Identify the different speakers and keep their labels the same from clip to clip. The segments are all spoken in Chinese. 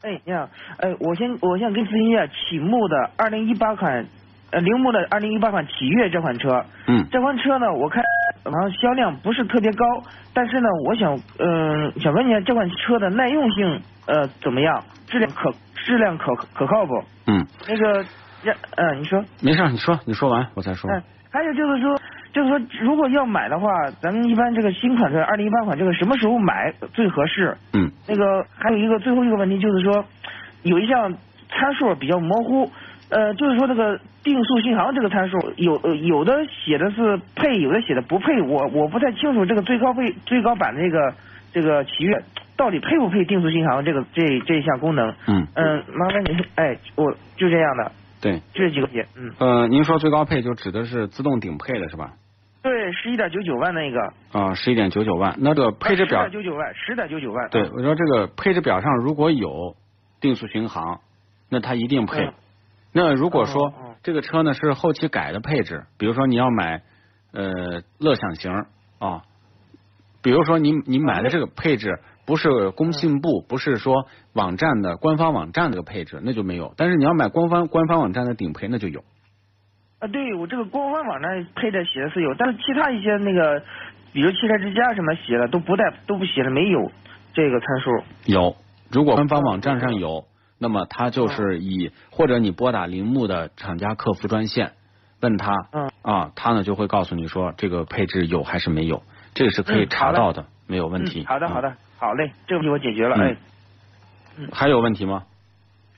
Speaker 1: 哎，你好，哎，我先我先跟咨询一下启幕的二零一八款，呃，铃木的二零一八款启悦这款车。
Speaker 2: 嗯。
Speaker 1: 这款车呢，我看好像销量不是特别高，但是呢，我想，嗯，想问一下这款车的耐用性呃怎么样？质量可质量可可靠不？
Speaker 2: 嗯。
Speaker 1: 那个，嗯，你说。
Speaker 2: 没事，你说，你说完我再说。
Speaker 1: 嗯，还有就是说。就是说，如果要买的话，咱们一般这个新款车，二零一八款这个什么时候买最合适？
Speaker 2: 嗯。
Speaker 1: 那个还有一个最后一个问题就是说，有一项参数比较模糊，呃，就是说这个定速巡航这个参数，有有的写的是配，有的写的不配，我我不太清楚这个最高配最高版的这个这个奇越到底配不配定速巡航这个这这一项功能？
Speaker 2: 嗯。
Speaker 1: 嗯，麻烦您，哎，我就这样的。
Speaker 2: 对，
Speaker 1: 这几个点，嗯，
Speaker 2: 呃，您说最高配就指的是自动顶配的是吧？
Speaker 1: 对，十一点九九万那个。
Speaker 2: 啊，十一点九九万，那这个配置表。
Speaker 1: 十点九九万，十点九九万。
Speaker 2: 对，我说这个配置表上如果有定速巡航，那它一定配。那如果说这个车呢是后期改的配置，比如说你要买呃乐享型啊，比如说你你买的这个配置。不是工信部，不是说网站的官方网站这个配置，那就没有。但是你要买官方官方网站的顶配，那就有。
Speaker 1: 啊，对我这个官方网站配的写的是有，但是其他一些那个，比如汽车之家什么写的都不带都不写的没有这个参数。
Speaker 2: 有，如果官方网站上有，那么它就是以或者你拨打铃木的厂家客服专线问他，
Speaker 1: 嗯。
Speaker 2: 啊，他呢就会告诉你说这个配置有还是没有，这个是可以查到的，没有问题。
Speaker 1: 好的，好的。好嘞，这个问题我解决了。哎，
Speaker 2: 还有问题吗？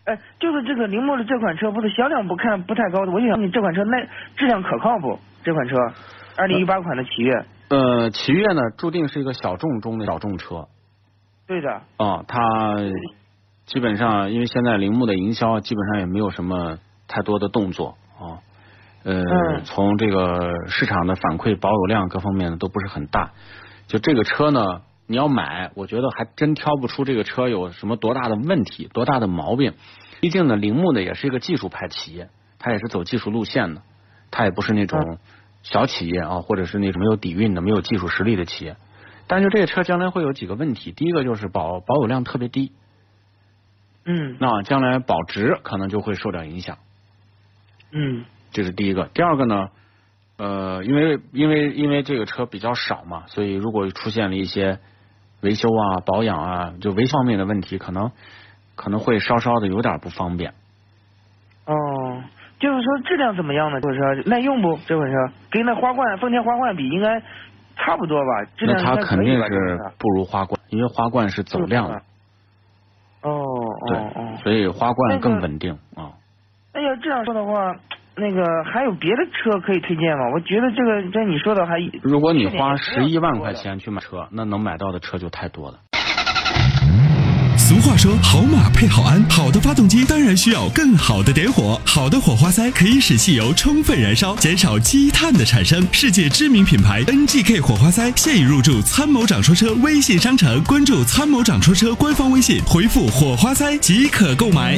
Speaker 1: 哎，就是这个铃木的这款车，不是销量不看不太高的，我就想你这款车耐质量可靠不？这款车，二零一八款的奇越。
Speaker 2: 呃，奇越呢，注定是一个小众中的小众车。
Speaker 1: 对的。
Speaker 2: 啊，它基本上因为现在铃木的营销基本上也没有什么太多的动作啊，呃，从这个市场的反馈、保有量各方面呢都不是很大。就这个车呢。你要买，我觉得还真挑不出这个车有什么多大的问题、多大的毛病。毕竟呢，铃木呢也是一个技术派企业，它也是走技术路线的，它也不是那种小企业啊，或者是那种没有底蕴的、没有技术实力的企业。但是这个车将来会有几个问题，第一个就是保保有量特别低，
Speaker 1: 嗯，
Speaker 2: 那将来保值可能就会受到影响，
Speaker 1: 嗯，
Speaker 2: 这是第一个。第二个呢，呃，因为因为因为这个车比较少嘛，所以如果出现了一些维修啊，保养啊，就维修方面的问题，可能可能会稍稍的有点不方便。
Speaker 1: 哦，就是说质量怎么样呢？就是说耐用不？这款车跟那花冠丰田花冠比，应该差不多吧？质量
Speaker 2: 那它肯定是不如花冠，因为花冠是走量的。
Speaker 1: 哦
Speaker 2: 对，所以花冠更稳定啊。
Speaker 1: 那要这样说的话。那个还有别的车可以推荐吗？我觉得这个这你说的还。
Speaker 2: 如果你花十一万块钱去买车，那能买到的车就太多了。
Speaker 3: 俗话说，好马配好鞍，好的发动机当然需要更好的点火。好的火花塞可以使汽油充分燃烧，减少积碳的产生。世界知名品牌 NGK 火花塞现已入驻参谋长说车微信商城，关注参谋长说车官方微信，回复火花塞即可购买。